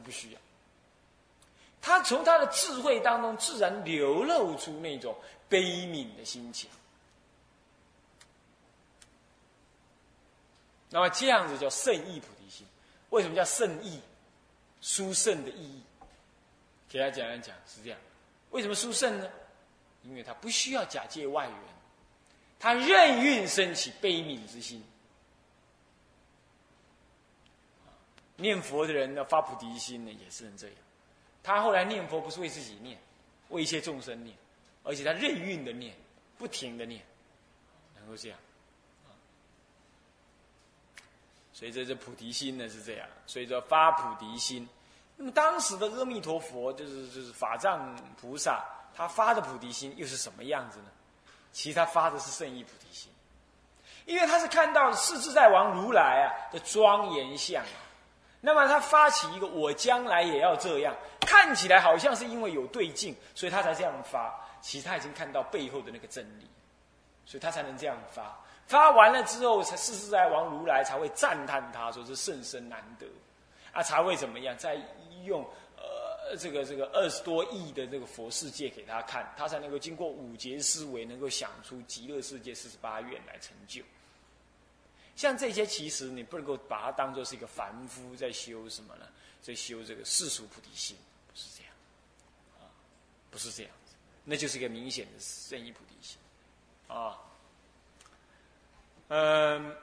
不需要。他从他的智慧当中自然流露出那种悲悯的心情。那么这样子叫圣意菩提心。为什么叫圣意？殊胜的意义。给他讲一讲是这样。为什么殊胜呢？因为他不需要假借外援，他任运升起悲悯之心。念佛的人呢，发菩提心呢，也是能这样。他后来念佛不是为自己念，为一切众生念，而且他任运的念，不停的念，能够这样。所以这这菩提心呢是这样，所以说发菩提心。那么当时的阿弥陀佛，就是就是法藏菩萨，他发的菩提心又是什么样子呢？其实他发的是圣意菩提心，因为他是看到世自在王如来啊的庄严相啊。那么他发起一个我将来也要这样，看起来好像是因为有对境，所以他才这样发。其实他已经看到背后的那个真理，所以他才能这样发。发完了之后，才世自在王如来才会赞叹他，说是甚深难得，啊，才会怎么样？再用呃这个这个二十多亿的这个佛世界给他看，他才能够经过五劫思维，能够想出极乐世界四十八愿来成就。像这些，其实你不能够把它当做是一个凡夫在修什么呢？在修这个世俗菩提心，不是这样，啊，不是这样子，那就是一个明显的圣意菩提心，啊。嗯，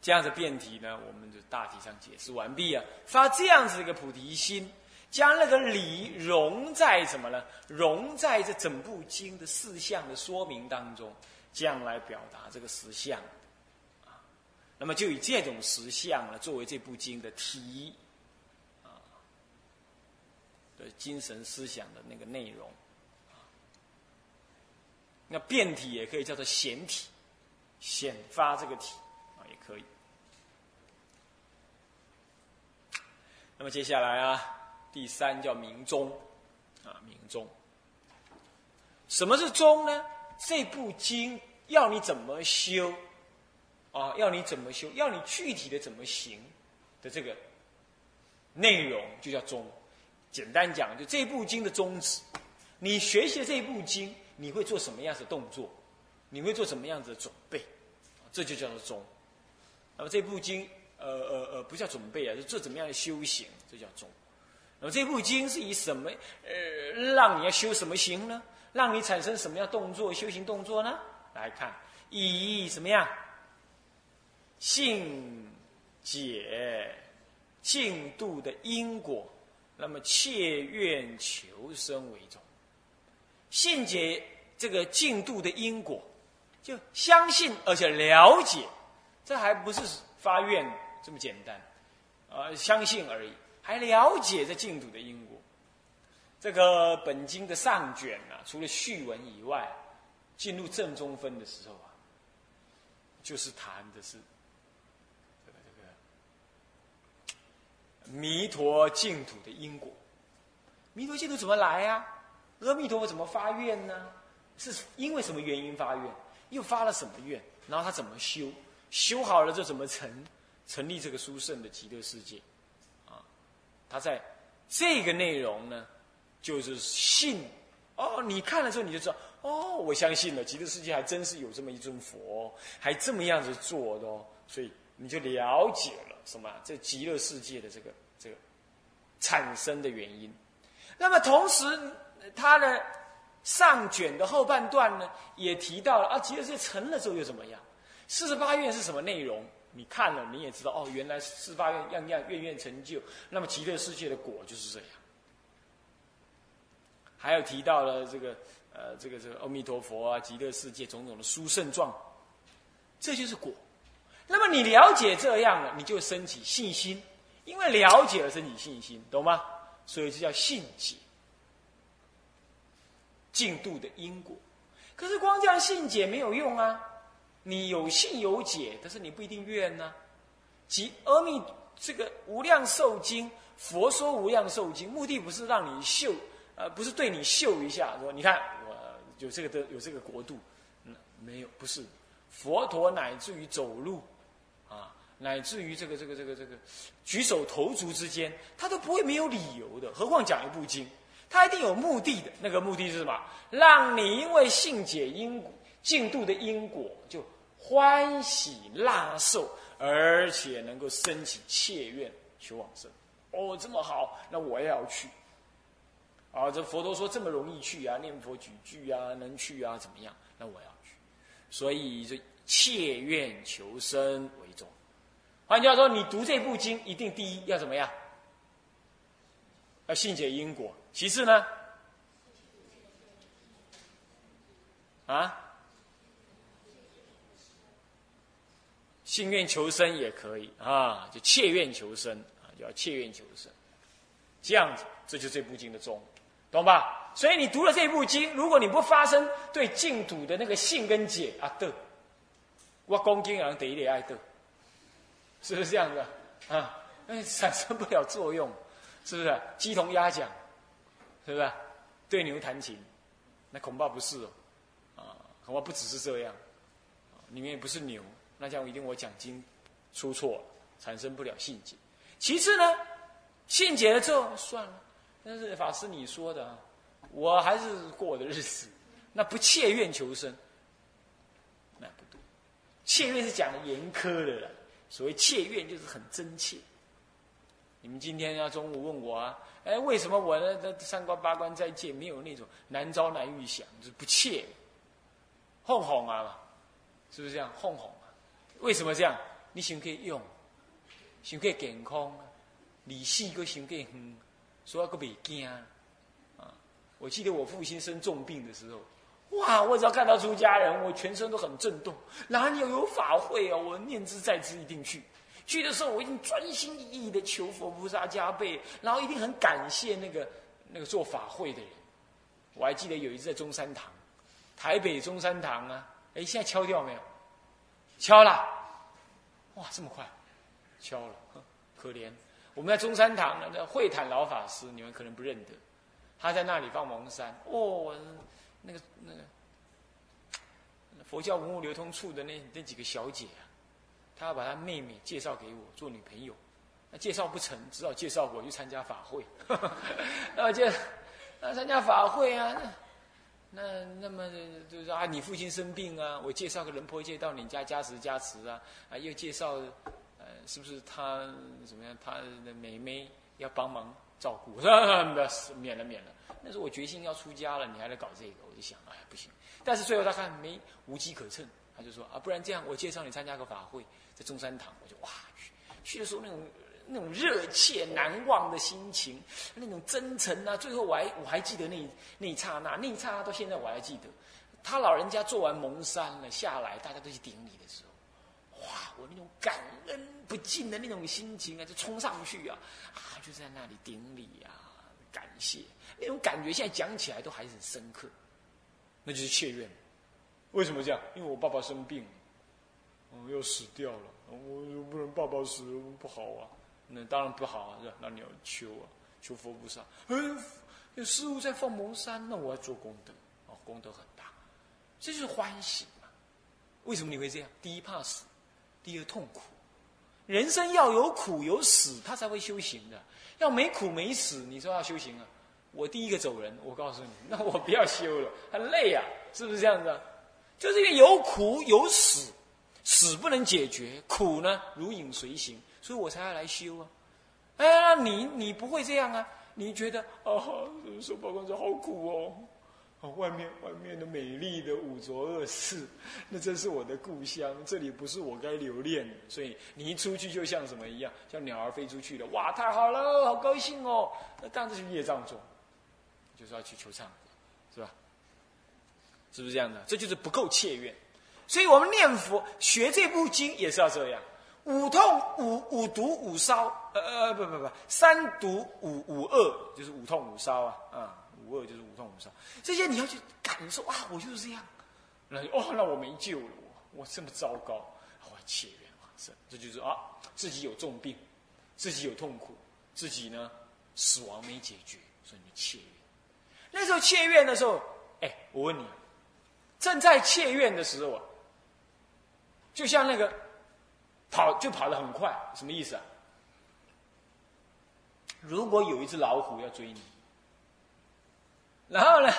这样子辩题呢，我们就大体上解释完毕啊。发这样子一个菩提心，将那个理融在什么呢？融在这整部经的四项的说明当中，这样来表达这个实相啊。那么就以这种实相呢，作为这部经的题啊的精神思想的那个内容。那变体也可以叫做显体，显发这个体啊也可以。那么接下来啊，第三叫明宗啊，明宗。什么是宗呢？这部经要你怎么修啊？要你怎么修？要你具体的怎么行的这个内容就叫宗。简单讲，就这部经的宗旨。你学习这部经。你会做什么样的动作？你会做什么样子的准备？这就叫做中。那么这部经，呃呃呃，不叫准备啊，是做怎么样的修行？这叫中。那么这部经是以什么呃，让你要修什么行呢？让你产生什么样动作？修行动作呢？来看，以什么样？性解净度的因果，那么切愿求生为重。信解这个进度的因果，就相信而且了解，这还不是发愿这么简单，啊，相信而已，还了解这净度的因果。这个本经的上卷啊，除了序文以外，进入正中分的时候啊，就是谈的是这个这个弥陀净土的因果。弥陀净土怎么来呀？阿弥陀佛怎么发愿呢？是因为什么原因发愿？又发了什么愿？然后他怎么修？修好了就怎么成？成立这个殊胜的极乐世界？啊，他在这个内容呢，就是信哦。你看了之后你就知道哦，我相信了，极乐世界还真是有这么一尊佛，还这么样子做的哦。所以你就了解了什么？这极乐世界的这个这个产生的原因。那么同时。他的上卷的后半段呢，也提到了啊，极乐世界成了之后又怎么样？四十八愿是什么内容？你看了你也知道哦，原来四十八愿样样愿愿成就。那么极乐世界的果就是这样。还有提到了这个呃，这个这个阿弥陀佛啊，极乐世界种种的殊胜状，这就是果。那么你了解这样了，你就升起信心，因为了解而升起信心，懂吗？所以这叫信解。进度的因果，可是光这样信解没有用啊！你有信有解，但是你不一定愿呢。即阿弥这个无量寿经，佛说无量寿经，目的不是让你秀，呃，不是对你秀一下，说你看有这个的有这个国度，嗯，没有，不是。佛陀乃至于走路，啊，乃至于这个这个这个这个举手投足之间，他都不会没有理由的。何况讲一部经，他一定有目的的。那个目的是什么？让你因为信解因果进度的因果，就欢喜纳受，而且能够升起切愿求往生。哦，这么好，那我也要去。啊，这佛陀说这么容易去啊，念佛举句啊，能去啊，怎么样？那我要去。所以这切愿求生为重。换句话说，你读这部经，一定第一要怎么样？要信解因果。其次呢？啊？信愿求生也可以啊，就切愿求生啊，叫切愿求生。这样子，这就这部经的宗，懂吧？所以你读了这部经，如果你不发生对净土的那个信跟解啊的，我恭敬人得一点爱的。是不是这样的啊？哎，产生不了作用，是不是？鸡同鸭讲，是不是？对牛弹琴，那恐怕不是哦，啊，恐怕不只是这样，里面也不是牛，那这样一定我讲经出错，产生不了信解。其次呢，信解了之后算了，但是法师你说的啊，我还是过我的日子，那不切愿求生，那不对，切愿是讲的严苛的了。所谓切愿，就是很真切。你们今天要中午问我啊，哎，为什么我的那三观八观再见没有那种难招难遇想，就是不切，哄哄啊，是不是这样？哄哄啊，为什么这样？你想可以用，想可以健康，理性个想可以，所以个袂惊啊。我记得我父亲生重病的时候。哇！我只要看到出家人，我全身都很震动。哪里有有法会啊？我念之在之，一定去。去的时候，我一定专心一意的求佛菩萨加倍，然后一定很感谢那个那个做法会的人。我还记得有一次在中山堂，台北中山堂啊，哎，现在敲掉没有？敲了。哇，这么快，敲了，可怜。我们在中山堂那会坦老法师，你们可能不认得，他在那里放蒙山。哦。那个那个佛教文物流通处的那那几个小姐啊，她要把她妹妹介绍给我做女朋友，那介绍不成，只好介绍我去参加法会。那就那参加法会啊，那那那么就是啊，你父亲生病啊，我介绍个人婆介到你家加持加持啊，啊又介绍是不是他怎么样，他的妹妹要帮忙照顾，免了免了。那时候我决心要出家了，你还来搞这个？我就想，哎，不行。但是最后他看没无机可乘，他就说啊，不然这样，我介绍你参加个法会，在中山堂。我就哇去，去的时候那种那种热切难忘的心情，那种真诚啊。最后我还我还记得那那一刹那，那一刹那到现在我还记得。他老人家做完蒙山了下来，大家都去顶礼的时候，哇，我那种感恩不尽的那种心情啊，就冲上去啊，啊，就在那里顶礼啊，感谢。那种感觉现在讲起来都还是很深刻，那就是切愿。为什么这样？因为我爸爸生病，哦，要死掉了，我不能爸爸死不好啊。那当然不好啊，那你要求啊，求佛菩萨。哎，有师傅在放蒙山，那我要做功德，哦，功德很大，这就是欢喜嘛。为什么你会这样？第一怕死，第二痛苦。人生要有苦有死，他才会修行的。要没苦没死，你说要修行啊？我第一个走人，我告诉你，那我不要修了，很累啊，是不是这样子？就是因为有苦有死，死不能解决，苦呢如影随形，所以我才要来修啊。哎，你你不会这样啊？你觉得哦，受报光者好苦哦，外面外面的美丽的五浊恶世，那真是我的故乡，这里不是我该留恋，所以你一出去就像什么一样，像鸟儿飞出去了，哇，太好了，好高兴哦，那当然是业障重。就是要去求忏，是吧？是不是这样的？这就是不够切愿，所以我们念佛学这部经也是要这样：五痛五五毒五烧，呃呃不不不，三毒五五恶，就是五痛五烧啊啊，五恶就是无痛无伤。这些你要去感受啊，我就是这样。那哦，那我没救了，我我这么糟糕，我切愿啊，这这就是啊，自己有重病，自己有痛苦，自己呢死亡没解决，所以你切愿。那时候切愿的时候，哎，我问你，正在切愿的时候啊，就像那个跑就跑得很快，什么意思啊？如果有一只老虎要追你，然后呢，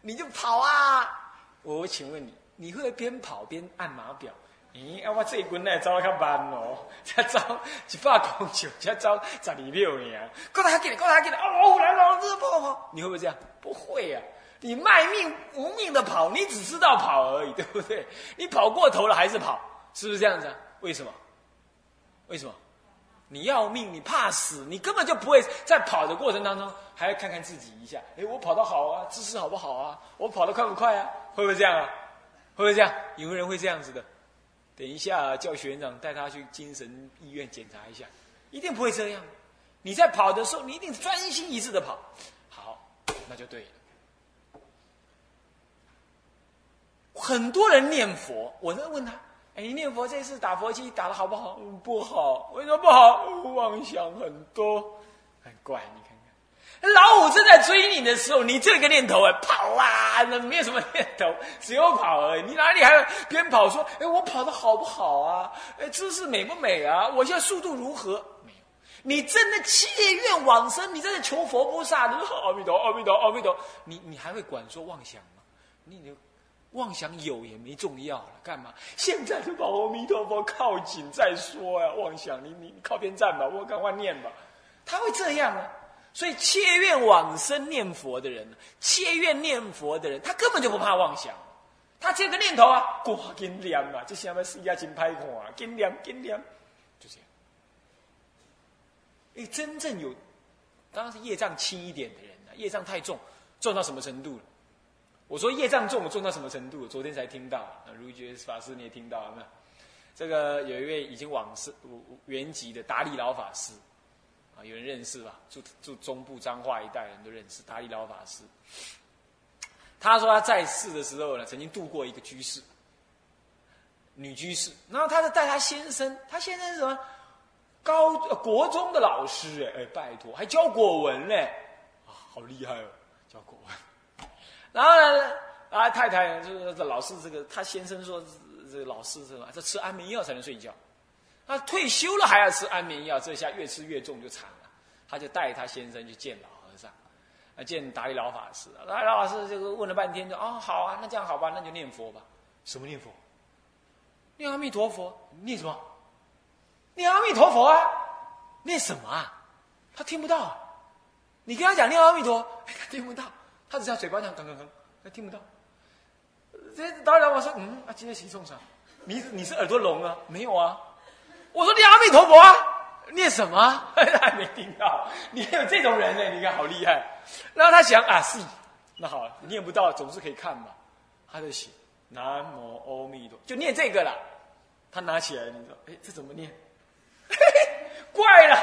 你就跑啊！我请问你，你会边跑边按码表？咦，啊，我这一棍呢走得较慢哦，才走一百公尺，才走十二秒呢。过来给你，过来给你，哦，老虎来了，这跑跑，你会不会这样？不会啊！你卖命无命的跑，你只知道跑而已，对不对？你跑过头了还是跑，是不是这样子啊？为什么？为什么？你要命，你怕死，你根本就不会在跑的过程当中还要看看自己一下。哎，我跑得好啊，姿势好不好啊？我跑得快不快啊？会不会这样啊？会不会这样？有人会这样子的。等一下叫学员长带他去精神医院检查一下，一定不会这样。你在跑的时候，你一定专心一致的跑。好，那就对了。很多人念佛，我在问他。哎，你念佛这次打佛机打的好不好？不好，为什么不好？妄想很多，很怪。你看看，老虎正在追你的时候，你这个念头哎，跑啊，那没有什么念头，只有跑而已。你哪里还有边跑说，哎，我跑的好不好啊？哎，姿势美不美啊？我现在速度如何？没有，你真的切愿往生，你真的求佛菩萨，你说阿弥陀，阿弥陀，阿弥陀，你你还会管说妄想吗？你你。妄想有也没重要了，干嘛？现在就把阿弥陀佛靠紧再说呀！妄想，你你靠边站吧，我赶快念吧。他会这样啊？所以切愿往生念佛的人，切愿念佛的人，他根本就不怕妄想。他这个念头啊，挂紧念啊，这下面世界真歹看啊，紧念紧念，就这样。哎，真正有，当然是业障轻一点的人啊，业障太重，重到什么程度了？我说业障重，重到什么程度？昨天才听到，如觉法师你也听到了没有？这个有一位已经往世原籍的达利老法师，啊，有人认识吧？住住中部彰化一带人都认识达利老法师。他说他在世的时候呢，曾经度过一个居士，女居士，然后他是带他先生，他先生是什么？高国中的老师哎哎，拜托，还教国文嘞，啊，好厉害哦，教国文。然后呢，啊，太太就是这老是这个，他先生说这个老是这个？这吃安眠药才能睡觉。他退休了还要吃安眠药，这下越吃越重就惨了。他就带他先生去见老和尚，啊，见达利老法师。达利老法师这个问了半天，就哦，好啊，那这样好吧，那就念佛吧。什么念佛？念阿弥陀佛。念什么？念阿弥陀佛啊？念什么啊？他听不到。你跟他讲念阿弥陀，他听不到。他只在嘴巴上吭吭吭，他听不到。这当然我说，嗯，啊，今天谁送上？你你是耳朵聋啊？没有啊。我说念阿弥陀佛啊，念什么？还没听到。你还有这种人呢？你看好厉害。然后他想啊，是，那好，念不到总是可以看嘛。他就写南无阿弥陀，就念这个了。他拿起来，你说，哎，这怎么念？怪了，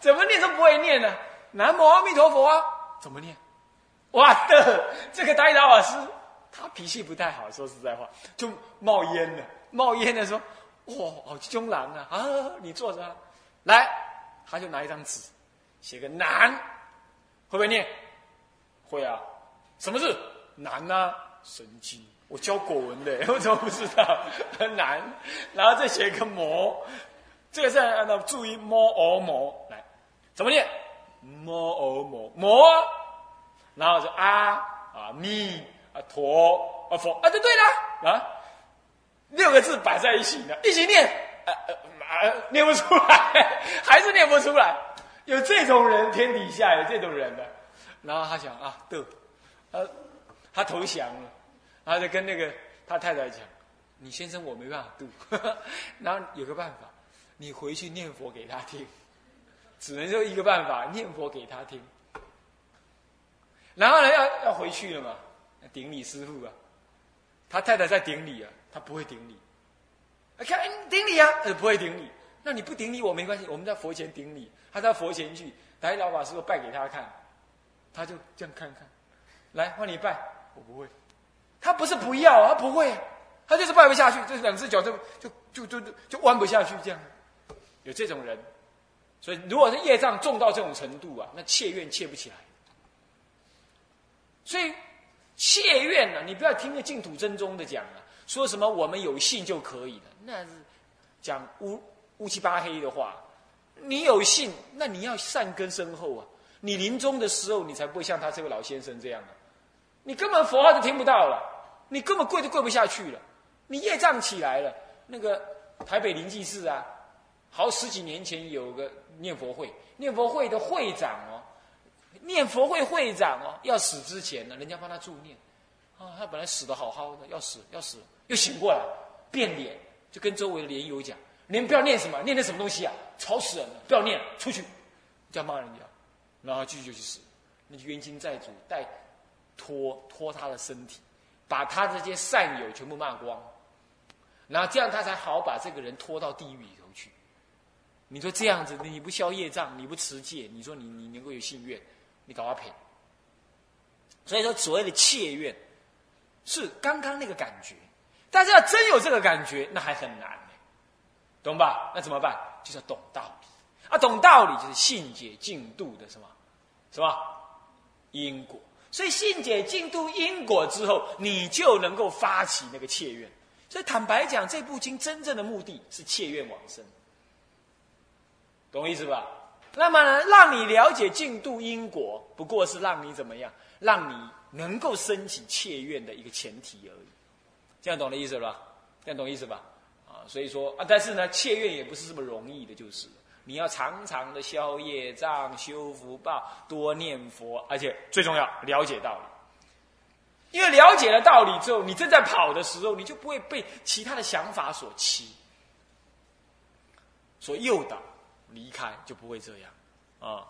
怎么念都不会念呢？南无阿弥陀佛啊，怎么念？哇的，这个达老师，他脾气不太好，说实在话，就冒烟了。冒烟的说：“哇，好凶狼啊！啊，你坐着，来。”他就拿一张纸，写个难，会不会念？会啊。什么字？难啊，神经。我教国文的，我怎么不知道？很难。然后再写个魔，这个是按照注意摸耳魔来，怎么念？摸耳魔魔。然后就啊啊弥啊陀啊佛啊就对了啊，六个字摆在一起的，一起念，啊啊念不出来，还是念不出来。有这种人，天底下有这种人的。然后他想啊，对，呃，他投降了，然后就跟那个他太太讲：“你先生我没办法渡。” 然后有个办法，你回去念佛给他听，只能就一个办法，念佛给他听。然后呢，要要回去了嘛？顶礼师傅啊，他太太在顶礼啊，他不会顶礼。看，顶礼啊，呃，不会顶礼。那你不顶礼我没关系，我们在佛前顶礼。他在佛前去，来老法师傅拜给他看，他就这样看看。来，换你拜，我不会。他不是不要，他不会，他就是拜不下去，这两只脚就就就就就就弯不下去，这样。有这种人，所以如果是业障重到这种程度啊，那切愿切不起来。所以，切愿呢，你不要听个净土真宗的讲啊，说什么我们有信就可以了，那是讲乌乌漆八黑的话，你有信，那你要善根深厚啊！你临终的时候，你才不会像他这位老先生这样啊！你根本佛号都听不到了，你根本跪都跪不下去了，你业障起来了。那个台北灵济寺啊，好十几年前有个念佛会，念佛会的会长哦，念佛会会长哦，要死之前呢，人家帮他助念，啊，他本来死的好好的，要死要死，又醒过来，变脸，就跟周围的莲友讲：“你们不要念什么，念的什么东西啊，吵死人了，不要念，出去！”这样骂人家，然后继续就去死，那就冤亲债主带拖拖他的身体，把他这些善友全部骂光。然后这样他才好把这个人拖到地狱里头去。你说这样子，你不消业障，你不持戒，你说你你能够有信愿，你搞阿赔。所以说，所谓的切愿，是刚刚那个感觉，但是要真有这个感觉，那还很难呢，懂吧？那怎么办？就是要懂道理啊！懂道理就是信解进度的什么，什么因果。所以信解进度因果之后，你就能够发起那个切愿。所以坦白讲，这部经真正的目的是切愿往生，懂我意思吧？那么呢，让你了解净度因果，不过是让你怎么样，让你能够升起切愿的一个前提而已。这样懂的意思吧？这样懂意思吧？啊，所以说啊，但是呢，切愿也不是这么容易的，就是你要常常的消业障、修福报、多念佛，而且最重要，了解道理。因为了解了道理之后，你正在跑的时候，你就不会被其他的想法所欺、所诱导，离开就不会这样啊。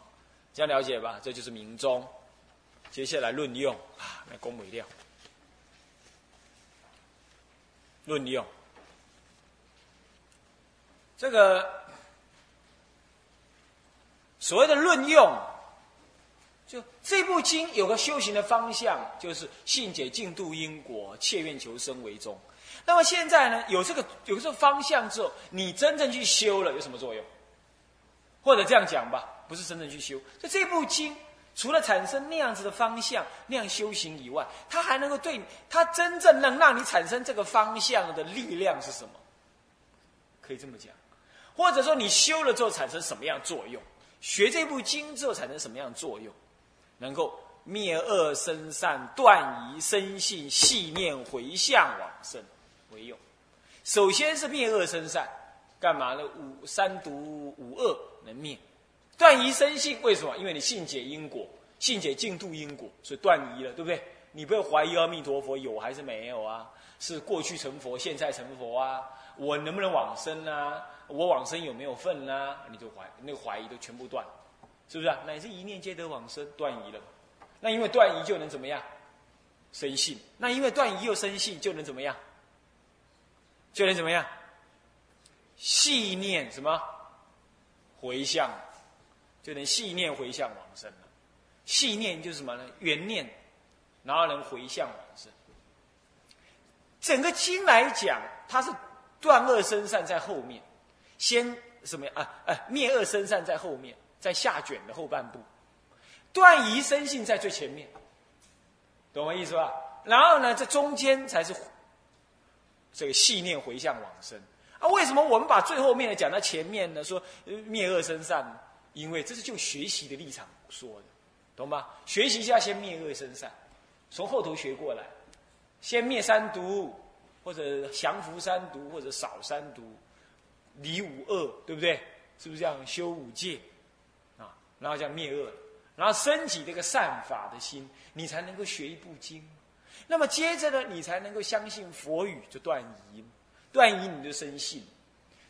这样了解吧？这就是明宗。接下来论用啊，那恭维料。论用，这个所谓的论用。就这部经有个修行的方向，就是信解净度因果，切愿求生为宗。那么现在呢，有这个有这个方向之后，你真正去修了，有什么作用？或者这样讲吧，不是真正去修。就这部经，除了产生那样子的方向、那样修行以外，它还能够对它真正能让你产生这个方向的力量是什么？可以这么讲，或者说你修了之后产生什么样作用？学这部经之后产生什么样作用？能够灭恶生善，断疑生信，细念回向往生为用。首先是灭恶生善，干嘛呢？五三毒五恶能灭，断疑生信。为什么？因为你信解因果，信解净度因果，所以断疑了，对不对？你不要怀疑阿弥陀佛有还是没有啊？是过去成佛，现在成佛啊？我能不能往生啊？我往生有没有份啊？你就怀那个怀疑都全部断。是不是啊？乃至一念皆得往生，断疑了。那因为断疑就能怎么样？生信。那因为断疑又生信，就能怎么样？就能怎么样？细念什么？回向，就能细念回向往生了。细念就是什么呢？原念，然后能回向往生。整个经来讲，它是断恶生善在后面，先什么呀？啊啊，灭恶生善在后面。在下卷的后半部，断疑生信在最前面，懂我意思吧？然后呢，这中间才是这个细念回向往生啊。为什么我们把最后面的讲到前面呢？说灭恶生善，因为这是就学习的立场说的，懂吗？学习一下先灭恶生善，从后头学过来，先灭三毒，或者降伏三毒，或者少三毒，离五恶，对不对？是不是这样？修五戒。啊然后叫灭恶，然后升起这个善法的心，你才能够学一部经。那么接着呢，你才能够相信佛语，就断疑，断疑你就生信。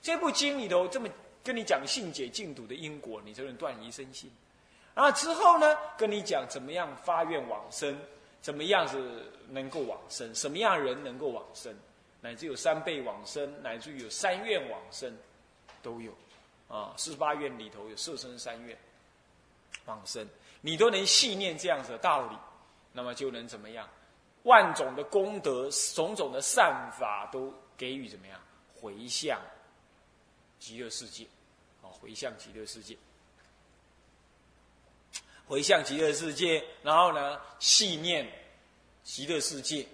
这部经里头这么跟你讲信解净土的因果，你就能断疑生信。然后之后呢，跟你讲怎么样发愿往生，怎么样是能够往生，什么样人能够往生，乃至有三倍往生，乃至有三愿往生，都有。啊，四十八愿里头有色身三愿。往生，你都能信念这样子的道理，那么就能怎么样？万种的功德，种种的善法，都给予怎么样？回向极乐世界，啊，回向极乐世界，回向极乐世界，然后呢，信念极乐世界，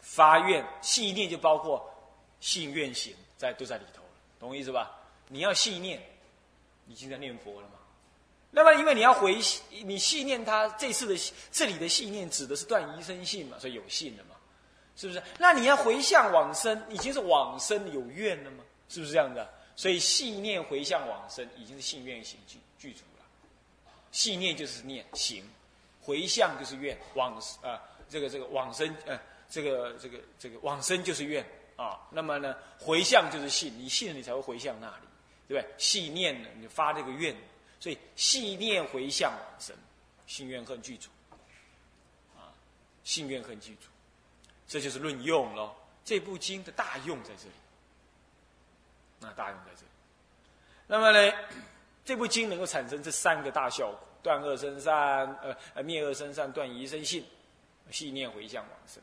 发愿，信念就包括信愿行，在都在里头了，懂我意思吧？你要细念，已经在念佛了嘛。那么因为你要回你细念他这次的这里的细念指的是断疑生信嘛，所以有信了嘛，是不是？那你要回向往生，已经是往生有愿了吗？是不是这样的？所以细念回向往生，已经是信愿行具具足了。细念就是念行，回向就是愿往啊，这个这个往生呃，这个这个这个往生就是愿啊。那么呢，回向就是信，你信了你才会回向那里，对不对？细念呢，你发这个愿，所以细念回向往生，信愿恨具足啊，信愿恨具足，这就是论用咯。这部经的大用在这里。那大用在这里。那么呢，这部经能够产生这三个大效果：断恶生善，呃，灭恶生善，断疑生信，信念回向往生。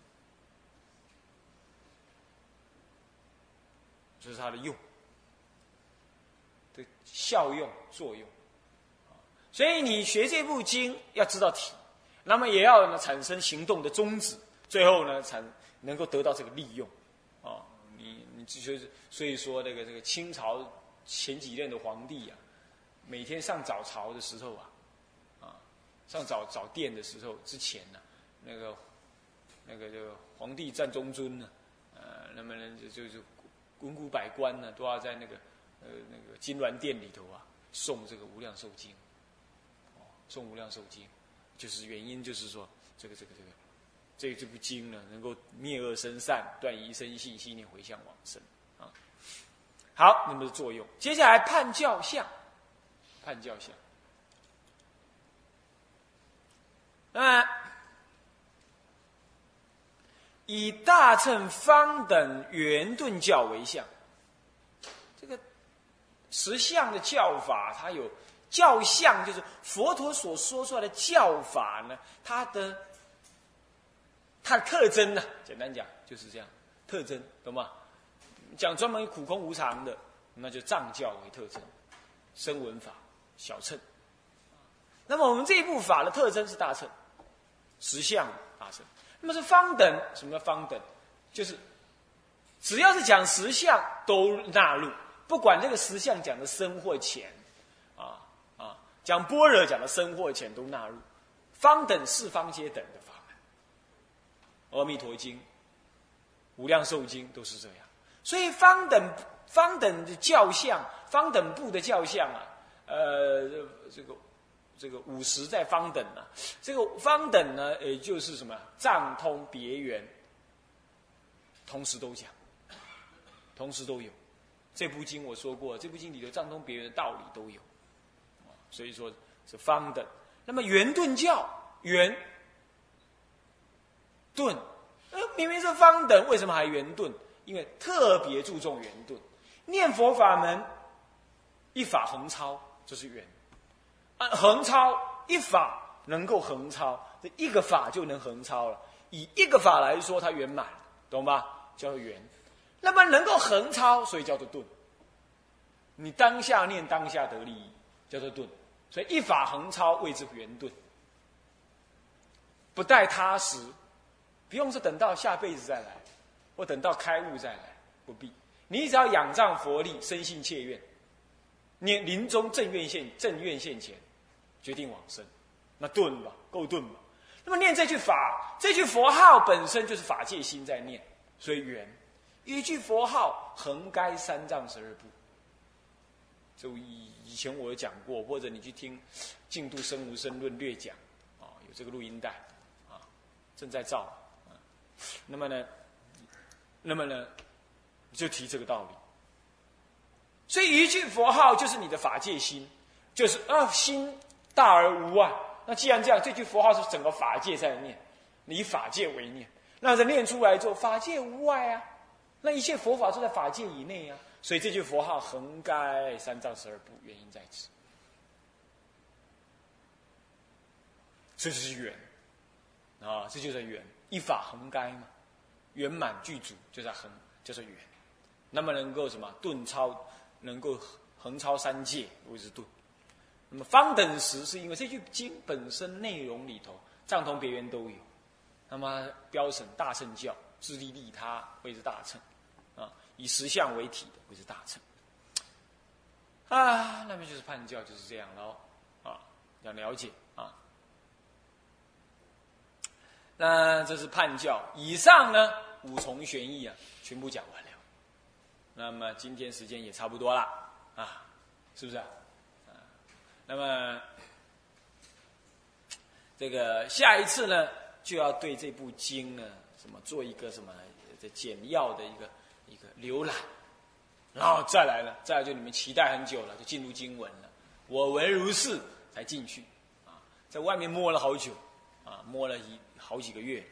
这是它的用，的效用作用。所以你学这部经要知道体，那么也要呢产生行动的宗旨，最后呢才能够得到这个利用。啊，你你就是所以说，那个这个清朝前几任的皇帝呀，每天上早朝的时候啊，啊，上早早殿的时候之前呢，那个那个这个皇帝占中尊呢，呃，那么呢就就就文武百官呢都要在那个呃那个金銮殿里头啊送这个无量寿经，哦，送无量寿经，就是原因就是说这个这个这个。这部经呢，能够灭恶生善，断疑生信，信念回向往生啊。好，那么的作用。接下来判教相，判教相。那以大乘方等圆顿教为相，这个实相的教法，它有教相，就是佛陀所说出来的教法呢，它的。它的特征呢？简单讲就是这样，特征懂吗？讲专门苦空无常的，那就藏教为特征，声闻法小乘。那么我们这一部法的特征是大乘，实相大乘。那么是方等，什么叫方等？就是只要是讲实相都纳入，不管这个实相讲的深或浅，啊啊，讲般若讲的深或浅都纳入。方等四方皆等的。阿弥陀经、无量寿经都是这样，所以方等方等的教相、方等部的教相啊，呃，这个这个五十在方等啊，这个方等呢，也就是什么藏通别圆，同时都讲，同时都有。这部经我说过，这部经里头藏通别圆的道理都有，所以说是方等。那么圆顿教圆。顿，呃，明明是方等，为什么还圆顿？因为特别注重圆顿。念佛法门，一法横超，就是圆。啊，横超一法能够横超，这一个法就能横超了。以一个法来说，它圆满，懂吧？叫做圆。那么能够横超，所以叫做顿。你当下念当下得利益，叫做顿。所以一法横超谓之圆顿，不待他时。不用是等到下辈子再来，或等到开悟再来，不必。你只要仰仗佛力，深信切愿，念临终正愿现正愿现前，决定往生，那顿吧，够顿吧。那么念这句法，这句佛号本身就是法界心在念，所以圆。一句佛号横该三藏十二部。就以以前我有讲过，或者你去听《净度生无生论》略讲，啊，有这个录音带，啊，正在造。那么呢，那么呢，就提这个道理。所以一句佛号就是你的法界心，就是啊心大而无外。那既然这样，这句佛号是整个法界在念，你以法界为念，那这念出来之后，法界无外啊，那一切佛法都在法界以内啊。所以这句佛号横该三藏十二部，原因在此。这就是缘啊，这就是缘。一法横该嘛，圆满具足就是横，就是圆。那么能够什么顿超，能够横超三界谓之顿。那么方等时是因为这句经本身内容里头藏通别圆都有。那么标成大乘教，自利利他谓之大乘，啊，以实相为体的谓之大乘。啊，那么就是判教就是这样喽，啊，要了解啊。那这是判教，以上呢五重玄义啊，全部讲完了。那么今天时间也差不多了啊，是不是啊？那么这个下一次呢，就要对这部经呢，什么做一个什么这简要的一个一个浏览。然后再来了，再来就你们期待很久了，就进入经文了。我闻如是，才进去，啊，在外面摸了好久，啊，摸了一好几个月，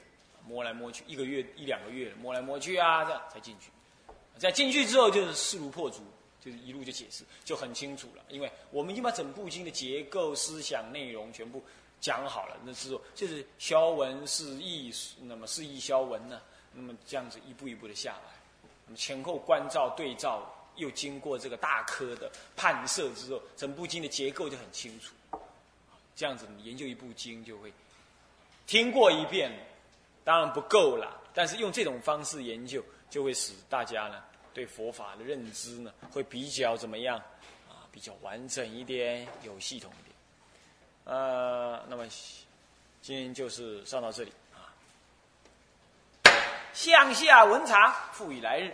摸来摸去，一个月一两个月，摸来摸去啊，这样才进去。在进去之后，就是势如破竹，就是一路就解释，就很清楚了。因为我们已经把整部经的结构、思想、内容全部讲好了，那之后就是消文是义，那么是义消文呢，那么这样子一步一步的下来。那么前后关照对照，又经过这个大科的判设之后，整部经的结构就很清楚。这样子，你研究一部经就会听过一遍，当然不够了。但是用这种方式研究，就会使大家呢对佛法的认知呢会比较怎么样啊？比较完整一点，有系统一点。呃，那么今天就是上到这里啊。向下文长，复以来日。